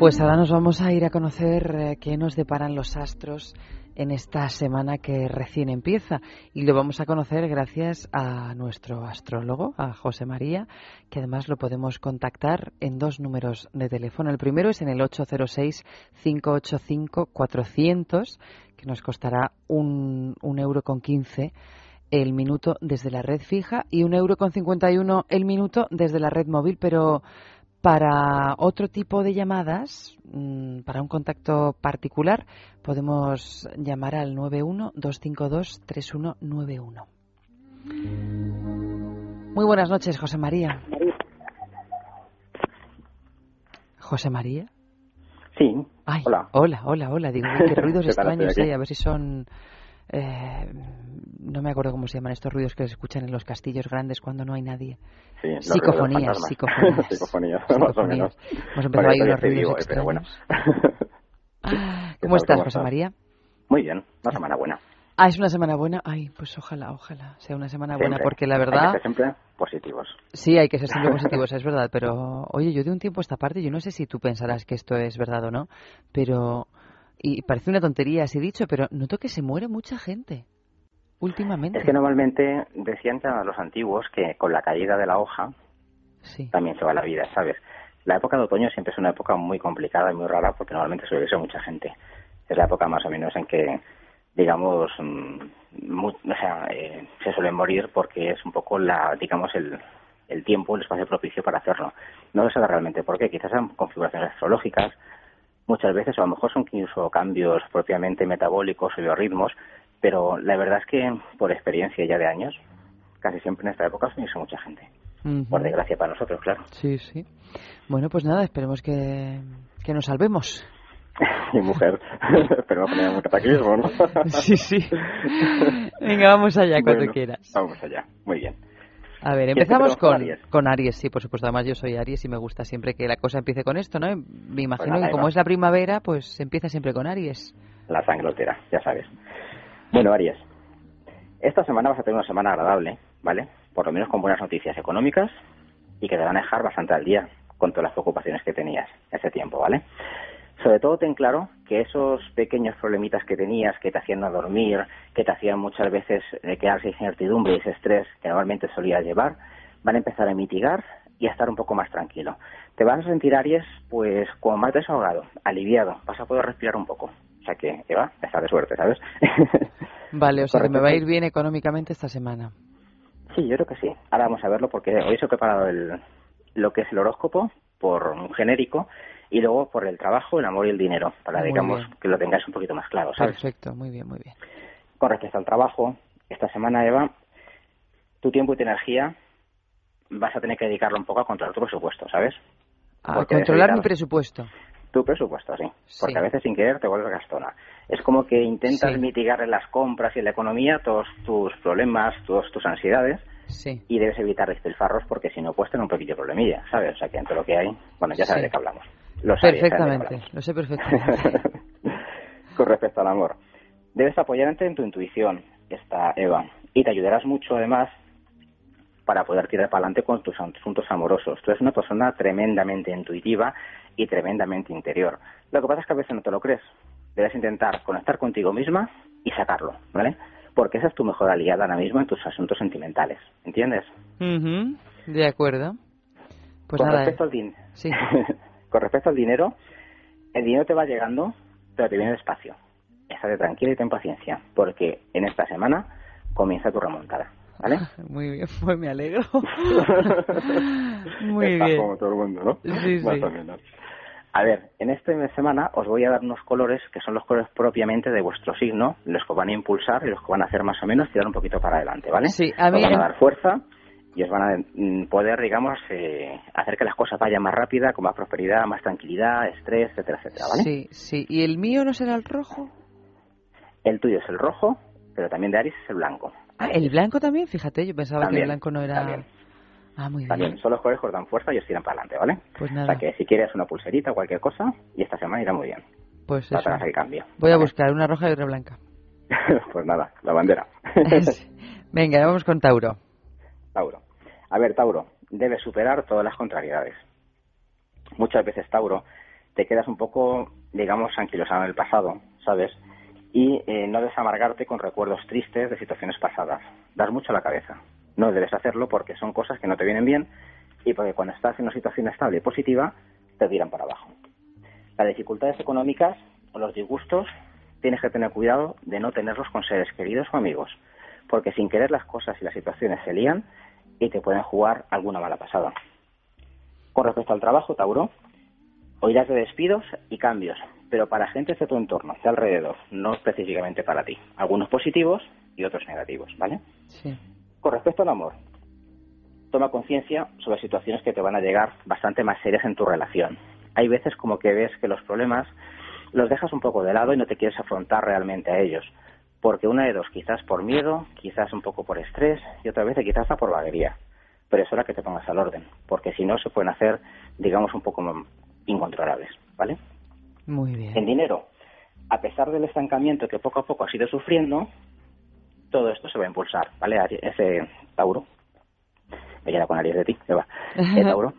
Pues ahora nos vamos a ir a conocer eh, qué nos deparan los astros en esta semana que recién empieza y lo vamos a conocer gracias a nuestro astrólogo, a José María, que además lo podemos contactar en dos números de teléfono. El primero es en el 806-585-400, que nos costará un, un euro con quince el minuto desde la red fija y un euro con cincuenta y uno el minuto desde la red móvil, pero para otro tipo de llamadas, mm, para un contacto particular, podemos llamar al 91-252-3191. Muy buenas noches, José María. ¿José María? Sí. hola. Hola, hola, hola. Digo, qué ruidos extraños hay, a ver si son eh, no me acuerdo cómo se llaman estos ruidos que se escuchan en los castillos grandes cuando no hay nadie. Sí, psicofonías, psicofonías. psicofonías, más o menos. Hemos empezado ahí unos ruidos eh, pero bueno. ¿Cómo estás, José María? Muy bien, una semana buena. Ah, es una semana buena. Ay, pues ojalá, ojalá sea una semana buena, porque la verdad. Hay que ser siempre positivos. Sí, hay que ser siempre positivos, es verdad. Pero, oye, yo de un tiempo a esta parte, yo no sé si tú pensarás que esto es verdad o no, pero y parece una tontería así dicho, pero noto que se muere mucha gente últimamente. Es que normalmente decían los antiguos que con la caída de la hoja también se va la vida, ¿sabes? La época de otoño siempre es una época muy complicada y muy rara porque normalmente suele ser mucha gente. Es la época más o menos en que, digamos, mm, o sea, eh, se suelen morir porque es un poco la, digamos, el, el tiempo, el espacio propicio para hacerlo. No se sabe realmente por qué. Quizás sean configuraciones astrológicas, muchas veces, o a lo mejor son incluso cambios propiamente metabólicos o biorritmos, pero la verdad es que por experiencia ya de años, casi siempre en esta época se mucha gente. Por desgracia para nosotros, claro. Sí, sí. Bueno, pues nada, esperemos que, que nos salvemos. Mi mujer, pero va a poner cataclismo, ¿no? sí, sí. Venga, vamos allá cuando quieras. Vamos allá, muy bien. A ver, empezamos con, con Aries. sí, por supuesto. Además, yo soy Aries y me gusta siempre que la cosa empiece con esto, ¿no? Me imagino pues que como es la primavera, pues empieza siempre con Aries. La sangrotera, ya sabes. Bueno, Aries, esta semana vas a tener una semana agradable, ¿vale? Por lo menos con buenas noticias económicas y que te van a dejar bastante al día con todas las preocupaciones que tenías ese tiempo, ¿vale? Sobre todo ten claro que esos pequeños problemitas que tenías, que te hacían no dormir, que te hacían muchas veces eh, quedarse sin incertidumbre y ese estrés que normalmente solías llevar, van a empezar a mitigar y a estar un poco más tranquilo. Te vas a sentir, Aries, pues como más desahogado, aliviado, vas a poder respirar un poco. Sea que, Eva, está de suerte, ¿sabes? Vale, o sea que me va a ir bien económicamente esta semana. Sí, yo creo que sí. Ahora vamos a verlo porque hoy se he preparado el, lo que es el horóscopo por un genérico y luego por el trabajo, el amor y el dinero, para digamos que lo tengáis un poquito más claro, ¿sabes? Perfecto, muy bien, muy bien. Con respecto al trabajo, esta semana, Eva, tu tiempo y tu energía vas a tener que dedicarlo un poco a controlar tu presupuesto, ¿sabes? A controlar mi presupuesto. Tu presupuesto, sí. Porque a veces sin querer te vuelves gastona. Es como que intentas mitigar en las compras y en la economía todos tus problemas, todas tus ansiedades. Sí. Y debes evitar despilfarros porque si no, pues tener un poquillo problemilla, ¿sabes? O sea, que entre lo que hay, bueno, ya sabes de qué hablamos. Lo perfectamente, lo sé perfectamente. Con respecto al amor, debes apoyarte en tu intuición, esta Eva, y te ayudarás mucho además para poder tirar para adelante con tus asuntos amorosos. Tú eres una persona tremendamente intuitiva y tremendamente interior. Lo que pasa es que a veces no te lo crees. Debes intentar conectar contigo misma y sacarlo, ¿vale? Porque esa es tu mejor aliada ahora mismo en tus asuntos sentimentales, ¿entiendes? De acuerdo. Pues con nada. Respecto al din sí. con respecto al dinero, el dinero te va llegando, pero te viene despacio. Estate tranquila y ten paciencia, porque en esta semana comienza tu remontada. ¿Vale? Muy bien, pues me alegro. Muy Estás bien. como todo el mundo, ¿no? Sí, Más sí. o menos. A ver, en esta semana os voy a dar unos colores que son los colores propiamente de vuestro signo, los que van a impulsar y los que van a hacer más o menos tirar un poquito para adelante, ¿vale? Sí, a mí... Os van a dar fuerza y os van a mm, poder, digamos, eh, hacer que las cosas vayan más rápida, con más prosperidad, más tranquilidad, estrés, etcétera, etcétera, ¿vale? Sí, sí. ¿Y el mío no será el rojo? El tuyo es el rojo, pero también de Aries es el blanco. Ah, ¿el blanco también? Fíjate, yo pensaba que el blanco no era... también. Ah, muy bien. También son los colores que os dan fuerza y os tiran para adelante, ¿vale? Pues O nada, sea que si quieres una pulserita o cualquier cosa, y esta semana irá muy bien. pues Para eso. hacer el cambio. Voy a buscar una roja y otra blanca. pues nada, la bandera. Venga, vamos con Tauro. Tauro. A ver, Tauro, debes superar todas las contrariedades. Muchas veces, Tauro, te quedas un poco, digamos, anquilosado en el pasado, ¿sabes? Y eh, no debes amargarte con recuerdos tristes de situaciones pasadas. Das mucho a la cabeza. No debes hacerlo porque son cosas que no te vienen bien y porque cuando estás en una situación estable y positiva, te tiran para abajo. Las dificultades económicas o los disgustos tienes que tener cuidado de no tenerlos con seres queridos o amigos, porque sin querer las cosas y las situaciones se lían y te pueden jugar alguna mala pasada. Con respecto al trabajo, Tauro, oirás de despidos y cambios, pero para gente de tu entorno, de alrededor, no específicamente para ti. Algunos positivos y otros negativos, ¿vale? Sí. Con respecto al amor, toma conciencia sobre situaciones que te van a llegar bastante más serias en tu relación. Hay veces como que ves que los problemas los dejas un poco de lado y no te quieres afrontar realmente a ellos. Porque una de dos, quizás por miedo, quizás un poco por estrés y otra vez quizás por vaguería. Pero es hora que te pongas al orden, porque si no se pueden hacer, digamos, un poco incontrolables, ¿vale? Muy bien. En dinero, a pesar del estancamiento que poco a poco has ido sufriendo, todo esto se va a impulsar, ¿vale? Ese Tauro. Me queda con Aries de ti, se va. El Tauro.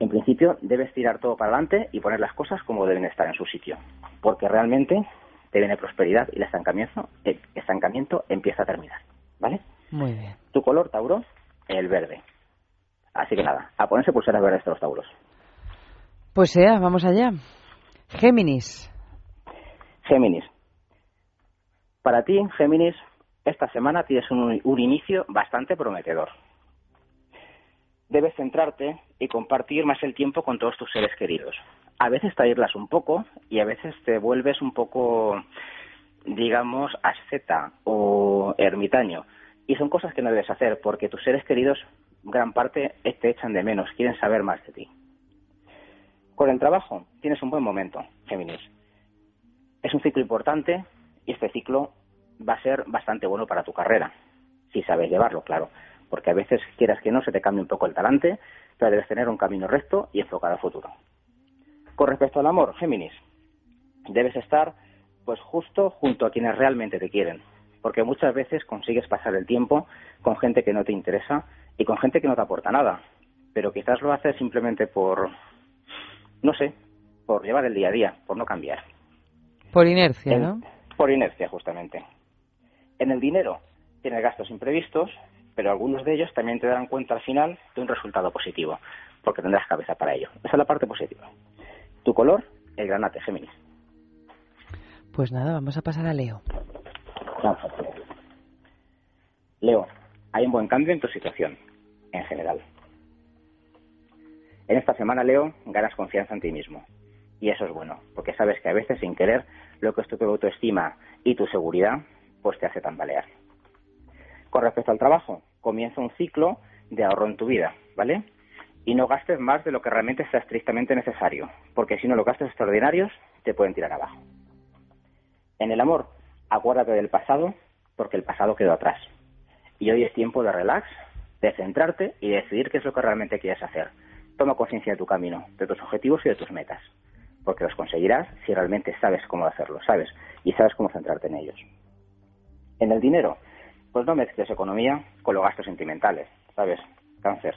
En principio, debes tirar todo para adelante y poner las cosas como deben estar en su sitio, porque realmente te viene prosperidad y el estancamiento, el estancamiento empieza a terminar, ¿vale? Muy bien. Tu color, Tauro, el verde. Así que nada, a ponerse pulseras verdes los Tauros. Pues sea, vamos allá. Géminis. Géminis. Para ti, Géminis, esta semana tienes un, un inicio bastante prometedor debes centrarte y compartir más el tiempo con todos tus seres queridos. A veces te aíslas un poco y a veces te vuelves un poco, digamos, asceta o ermitaño. Y son cosas que no debes hacer porque tus seres queridos, gran parte, te echan de menos, quieren saber más de ti. Con el trabajo tienes un buen momento, Géminis. Es un ciclo importante y este ciclo va a ser bastante bueno para tu carrera, si sabes llevarlo, claro porque a veces quieras que no se te cambie un poco el talante, pero debes tener un camino recto y enfocado al futuro. Con respecto al amor, Géminis, debes estar pues justo junto a quienes realmente te quieren, porque muchas veces consigues pasar el tiempo con gente que no te interesa y con gente que no te aporta nada, pero quizás lo haces simplemente por, no sé, por llevar el día a día, por no cambiar. Por inercia, ¿no? Por inercia, justamente. En el dinero, tienes gastos imprevistos, pero algunos de ellos también te darán cuenta al final de un resultado positivo, porque tendrás cabeza para ello. Esa es la parte positiva. Tu color, el granate, Géminis. Pues nada, vamos a pasar a Leo. Leo, hay un buen cambio en tu situación, en general. En esta semana, Leo, ganas confianza en ti mismo. Y eso es bueno, porque sabes que a veces, sin querer, lo que es tu autoestima y tu seguridad, pues te hace tambalear. Con respecto al trabajo, comienza un ciclo de ahorro en tu vida, ¿vale? Y no gastes más de lo que realmente sea estrictamente necesario, porque si no los gastos extraordinarios te pueden tirar abajo. En el amor, acuérdate del pasado, porque el pasado quedó atrás. Y hoy es tiempo de relax, de centrarte y decidir qué es lo que realmente quieres hacer. Toma conciencia de tu camino, de tus objetivos y de tus metas, porque los conseguirás si realmente sabes cómo hacerlo, sabes, y sabes cómo centrarte en ellos. En el dinero, pues no mezcles economía con los gastos sentimentales, ¿sabes? Cáncer.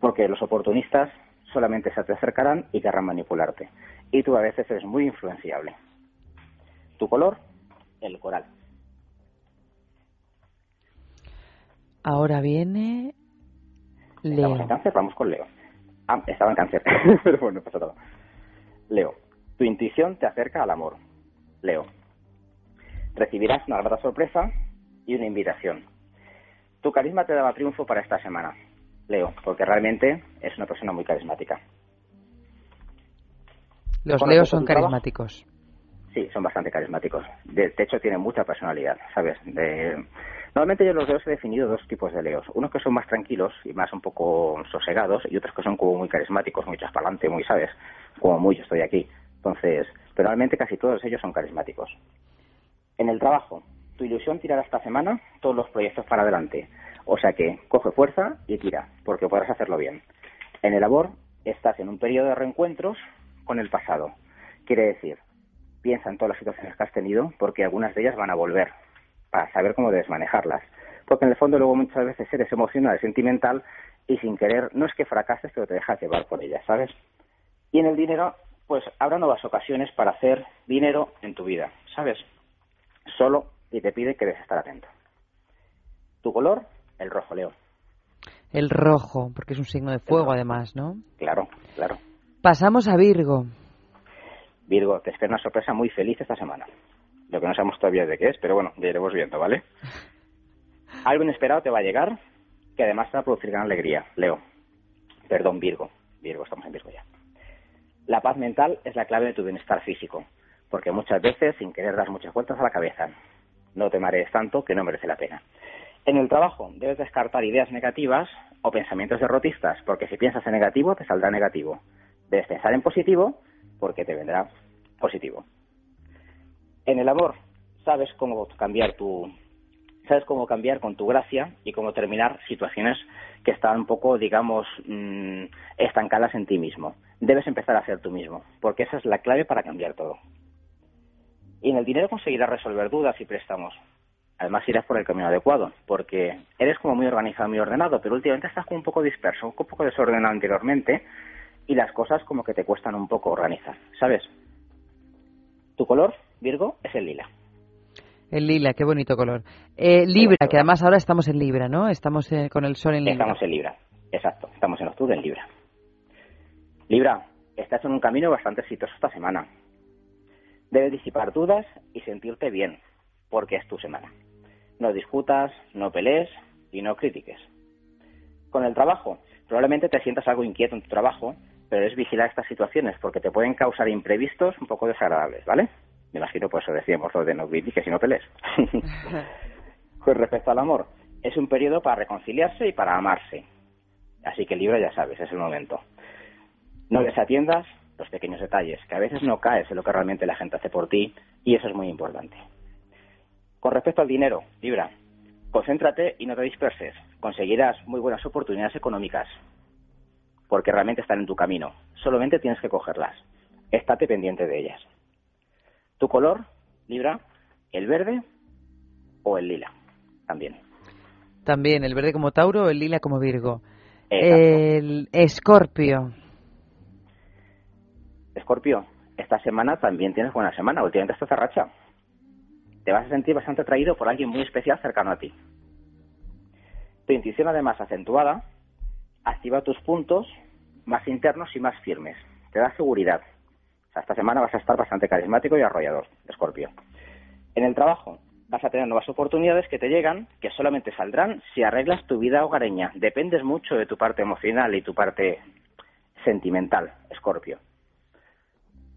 Porque los oportunistas solamente se te acercarán y querrán manipularte. Y tú a veces eres muy influenciable. Tu color, el coral. Ahora viene Leo. Estamos en cáncer, vamos con Leo. Ah, estaba en cáncer, pero bueno, pasa todo. Leo, tu intuición te acerca al amor. Leo, recibirás una grata sorpresa y una invitación. Tu carisma te daba triunfo para esta semana, Leo, porque realmente es una persona muy carismática. Los Leos son carismáticos. Sí, son bastante carismáticos. De, hecho, tienen mucha personalidad, ¿sabes? Normalmente yo los Leos he definido dos tipos de Leos. Unos que son más tranquilos y más un poco sosegados y otros que son como muy carismáticos, muy chaspalante, muy, ¿sabes? Como muy yo estoy aquí. Entonces, pero realmente casi todos ellos son carismáticos. En el trabajo, tu ilusión tirará esta semana todos los proyectos para adelante. O sea que coge fuerza y tira, porque podrás hacerlo bien. En el labor estás en un periodo de reencuentros con el pasado. Quiere decir, piensa en todas las situaciones que has tenido, porque algunas de ellas van a volver, para saber cómo debes manejarlas. Porque en el fondo luego muchas veces eres emocional, sentimental, y sin querer, no es que fracases, pero te dejas llevar por ellas, ¿sabes? Y en el dinero, pues habrá nuevas ocasiones para hacer dinero en tu vida, ¿sabes? Solo y te pide que debes estar atento. Tu color, el rojo, Leo. El rojo, porque es un signo de fuego además, ¿no? Claro, claro. Pasamos a Virgo. Virgo, te espera una sorpresa muy feliz esta semana. Lo que no sabemos todavía de qué es, pero bueno, ya iremos viendo, ¿vale? Algo inesperado te va a llegar que además te va a producir gran alegría, Leo. Perdón, Virgo. Virgo, estamos en Virgo ya. La paz mental es la clave de tu bienestar físico, porque muchas veces, sin querer, das muchas vueltas a la cabeza. No te marees tanto que no merece la pena. En el trabajo debes descartar ideas negativas o pensamientos derrotistas, porque si piensas en negativo te saldrá negativo. Debes pensar en positivo porque te vendrá positivo. En el amor sabes cómo cambiar tu sabes cómo cambiar con tu gracia y cómo terminar situaciones que están un poco, digamos, mm, estancadas en ti mismo. Debes empezar a ser tú mismo, porque esa es la clave para cambiar todo. Y en el dinero conseguirás resolver dudas y préstamos. Además irás por el camino adecuado, porque eres como muy organizado, muy ordenado, pero últimamente estás como un poco disperso, un poco desordenado anteriormente, y las cosas como que te cuestan un poco organizar, ¿sabes? Tu color, Virgo, es el lila. El lila, qué bonito color. Eh, Libra, que además ahora estamos en Libra, ¿no? Estamos eh, con el sol en Libra. Estamos en Libra, exacto. Estamos en octubre en Libra. Libra, estás en un camino bastante exitoso esta semana. Debes disipar dudas y sentirte bien, porque es tu semana. No discutas, no pelees y no critiques. Con el trabajo, probablemente te sientas algo inquieto en tu trabajo, pero es vigilar estas situaciones porque te pueden causar imprevistos un poco desagradables, ¿vale? Me imagino, por eso decíamos lo de no critiques y no pelees. pues respecto al amor, es un periodo para reconciliarse y para amarse. Así que Libra ya sabes, es el momento. No desatiendas los pequeños detalles, que a veces no caes en lo que realmente la gente hace por ti y eso es muy importante. Con respecto al dinero, Libra, concéntrate y no te disperses. Conseguirás muy buenas oportunidades económicas porque realmente están en tu camino. Solamente tienes que cogerlas. Estate pendiente de ellas. Tu color, Libra, el verde o el lila, también. También, el verde como Tauro o el lila como Virgo. El Escorpio. Escorpio, esta semana también tienes buena semana, últimamente estás racha. Te vas a sentir bastante atraído por alguien muy especial cercano a ti. Tu intuición además acentuada activa tus puntos más internos y más firmes. Te da seguridad. Esta semana vas a estar bastante carismático y arrollador, Escorpio. En el trabajo vas a tener nuevas oportunidades que te llegan, que solamente saldrán si arreglas tu vida hogareña. Dependes mucho de tu parte emocional y tu parte sentimental, Escorpio.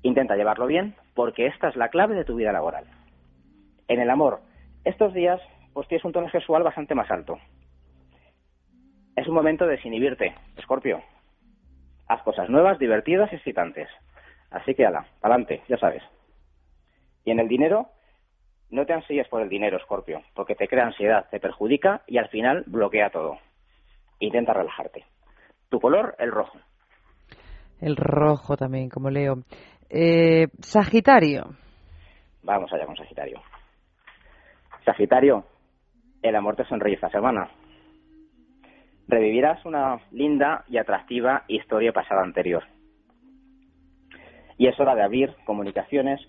Intenta llevarlo bien, porque esta es la clave de tu vida laboral. En el amor, estos días pues tienes un tono sexual bastante más alto. Es un momento de desinhibirte, Escorpio. Haz cosas nuevas, divertidas y excitantes. Así que ala, adelante, ya sabes. Y en el dinero, no te ansíes por el dinero, Escorpio, porque te crea ansiedad, te perjudica y al final bloquea todo. Intenta relajarte. Tu color, el rojo. El rojo también, como leo. Eh, Sagitario. Vamos allá con Sagitario. Sagitario, el amor te sonríe esta semana. Revivirás una linda y atractiva historia pasada anterior. Y es hora de abrir comunicaciones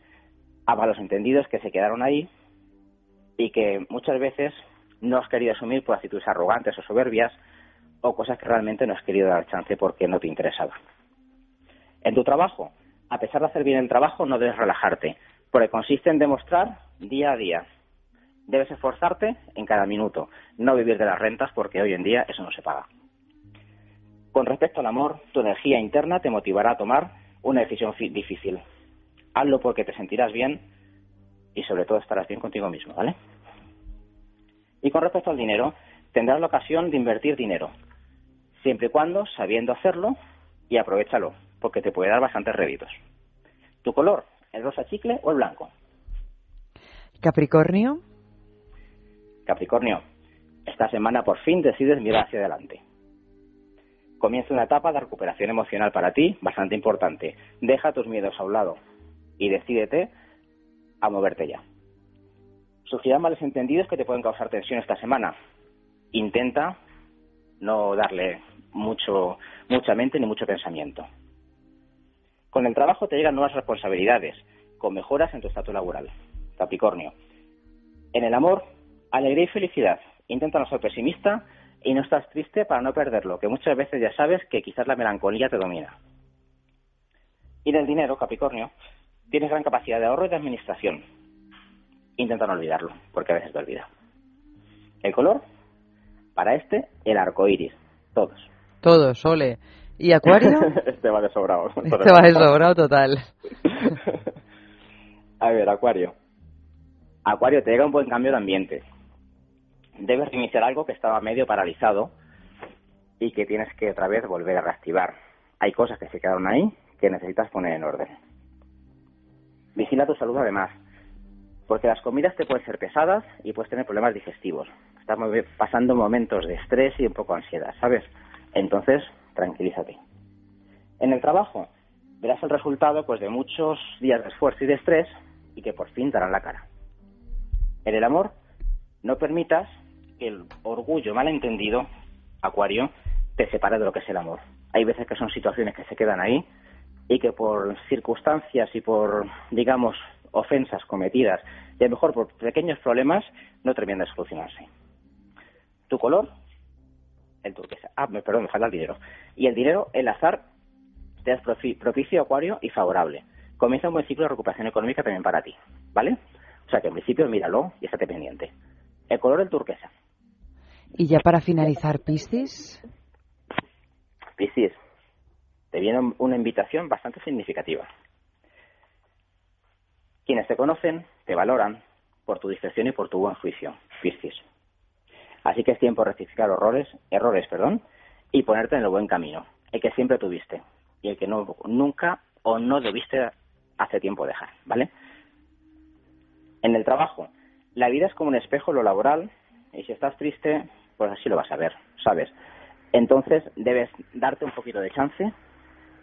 a malos entendidos que se quedaron ahí y que muchas veces no has querido asumir por actitudes arrogantes o soberbias o cosas que realmente no has querido dar chance porque no te interesaba. En tu trabajo, a pesar de hacer bien el trabajo, no debes relajarte, porque consiste en demostrar día a día. Debes esforzarte en cada minuto, no vivir de las rentas porque hoy en día eso no se paga. Con respecto al amor, tu energía interna te motivará a tomar una decisión difícil. Hazlo porque te sentirás bien y sobre todo estarás bien contigo mismo, ¿vale? Y con respecto al dinero, tendrás la ocasión de invertir dinero, siempre y cuando sabiendo hacerlo y aprovechalo, porque te puede dar bastantes réditos. ¿Tu color? ¿El rosa chicle o el blanco? Capricornio. Capricornio, esta semana por fin decides mirar hacia adelante. Comienza una etapa de recuperación emocional para ti bastante importante. Deja tus miedos a un lado y decídete a moverte ya. Surgirán males entendidos que te pueden causar tensión esta semana. Intenta no darle mucho, mucha mente ni mucho pensamiento. Con el trabajo te llegan nuevas responsabilidades, con mejoras en tu estatus laboral. Capricornio. En el amor, alegría y felicidad. Intenta no ser pesimista y no estás triste para no perderlo, que muchas veces ya sabes que quizás la melancolía te domina. Y en el dinero, Capricornio, tienes gran capacidad de ahorro y de administración. Intenta no olvidarlo, porque a veces te olvida. El color, para este, el arco iris. Todos. Todos, ole. ¿Y Acuario? este va de sobrado. Este va de sobrado total. a ver, Acuario. Acuario, te llega un buen cambio de ambiente. Debes iniciar algo que estaba medio paralizado y que tienes que otra vez volver a reactivar. Hay cosas que se quedaron ahí que necesitas poner en orden. Vigila tu salud además, porque las comidas te pueden ser pesadas y puedes tener problemas digestivos. Estás pasando momentos de estrés y un poco de ansiedad, ¿sabes? Entonces, tranquilízate. En el trabajo, verás el resultado pues de muchos días de esfuerzo y de estrés y que por fin darán la cara. En el amor, no permitas el orgullo malentendido, Acuario, te separe de lo que es el amor. Hay veces que son situaciones que se quedan ahí y que por circunstancias y por, digamos, ofensas cometidas y a lo mejor por pequeños problemas no terminan de solucionarse. Tu color, el turquesa. Ah, perdón, me falta el dinero. Y el dinero, el azar, te es propicio, acuario y favorable. Comienza un buen ciclo de recuperación económica también para ti, ¿vale? O sea que en principio míralo y estate pendiente. El color, el turquesa. Y ya para finalizar, Piscis. Piscis, te viene una invitación bastante significativa. Quienes te conocen te valoran por tu discreción y por tu buen juicio, Piscis. Así que es tiempo de rectificar errores, errores perdón, y ponerte en el buen camino, el que siempre tuviste y el que no, nunca o no debiste hace tiempo dejar, ¿vale? En el trabajo, la vida es como un espejo lo laboral y si estás triste, pues así lo vas a ver, ¿sabes? Entonces debes darte un poquito de chance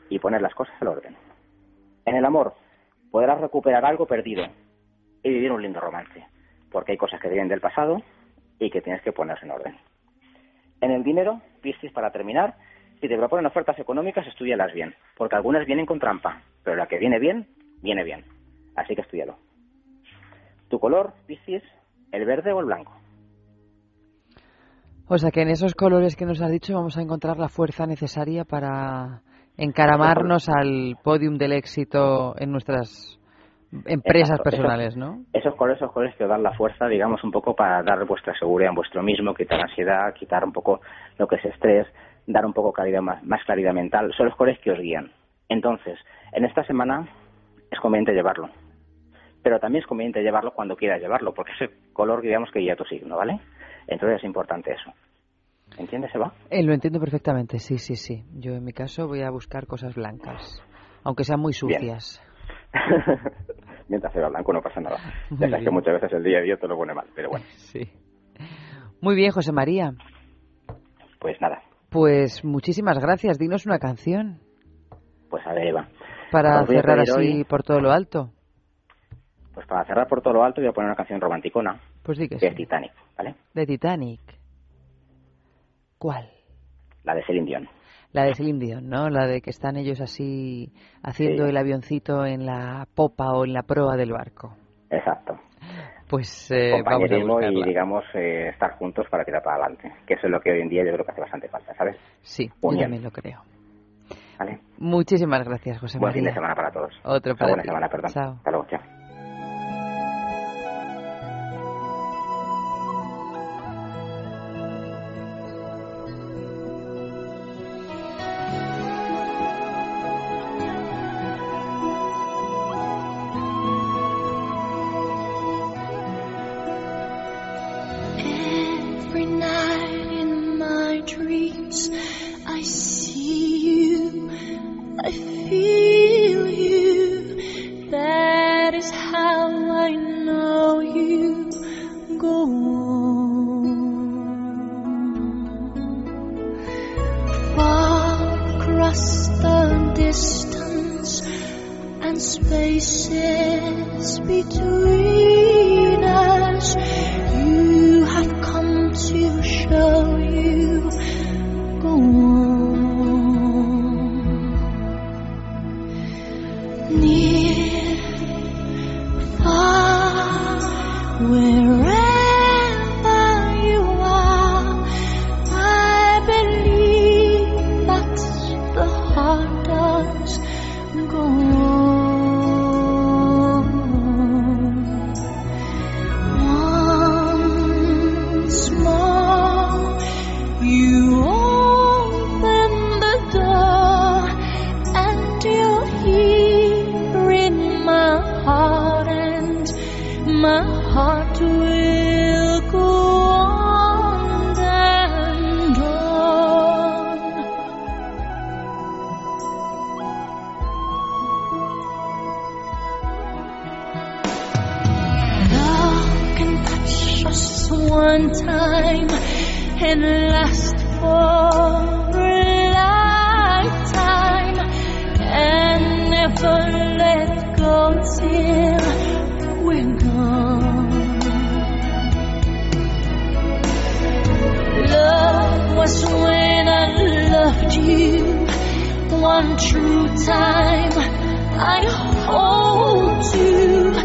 y poner las cosas al orden. En el amor, podrás recuperar algo perdido y vivir un lindo romance, porque hay cosas que vienen del pasado y que tienes que ponerse en orden. En el dinero, Piscis, para terminar, si te proponen ofertas económicas, estudialas bien, porque algunas vienen con trampa, pero la que viene bien, viene bien. Así que estudialo. Tu color, Piscis, el verde o el blanco. O sea que en esos colores que nos has dicho vamos a encontrar la fuerza necesaria para encaramarnos al podium del éxito en nuestras empresas personales, ¿no? Esos colores, esos colores que os dan la fuerza, digamos, un poco para dar vuestra seguridad en vuestro mismo, quitar ansiedad, quitar un poco lo que es estrés, dar un poco claridad, más, más claridad mental. Son los colores que os guían. Entonces, en esta semana es conveniente llevarlo. Pero también es conveniente llevarlo cuando quieras llevarlo, porque ese color, digamos, que guía tu signo, ¿vale? Entonces es importante eso. ¿Entiendes, Eva? Eh, lo entiendo perfectamente, sí, sí, sí. Yo en mi caso voy a buscar cosas blancas, aunque sean muy sucias. Mientras sea blanco no pasa nada. ya sabes que muchas veces el día a día te lo pone mal, pero bueno. Sí. Muy bien, José María. Pues nada. Pues muchísimas gracias. Dinos una canción. Pues a ver, Eva. Para cerrar así por todo lo alto. Pues para cerrar por todo lo alto voy a poner una canción romanticona. Pues sí que De Titanic, ¿vale? De Titanic. ¿Cuál? La de Celine Dion. La de Celine Dion, ¿no? La de que están ellos así haciendo el avioncito en la popa o en la proa del barco. Exacto. Pues eh, vamos a y digamos eh, estar juntos para tirar para adelante, que eso es lo que hoy en día yo creo que hace bastante falta, ¿sabes? Sí, yo también lo creo. ¿Vale? Muchísimas gracias, José María. Buen fin de semana para todos. Otro para Buena semana, perdón. Chao. Hasta luego, chao. heart will go on and on. Love can touch us one time and last for a lifetime and never let go till. you. One true time I hold you.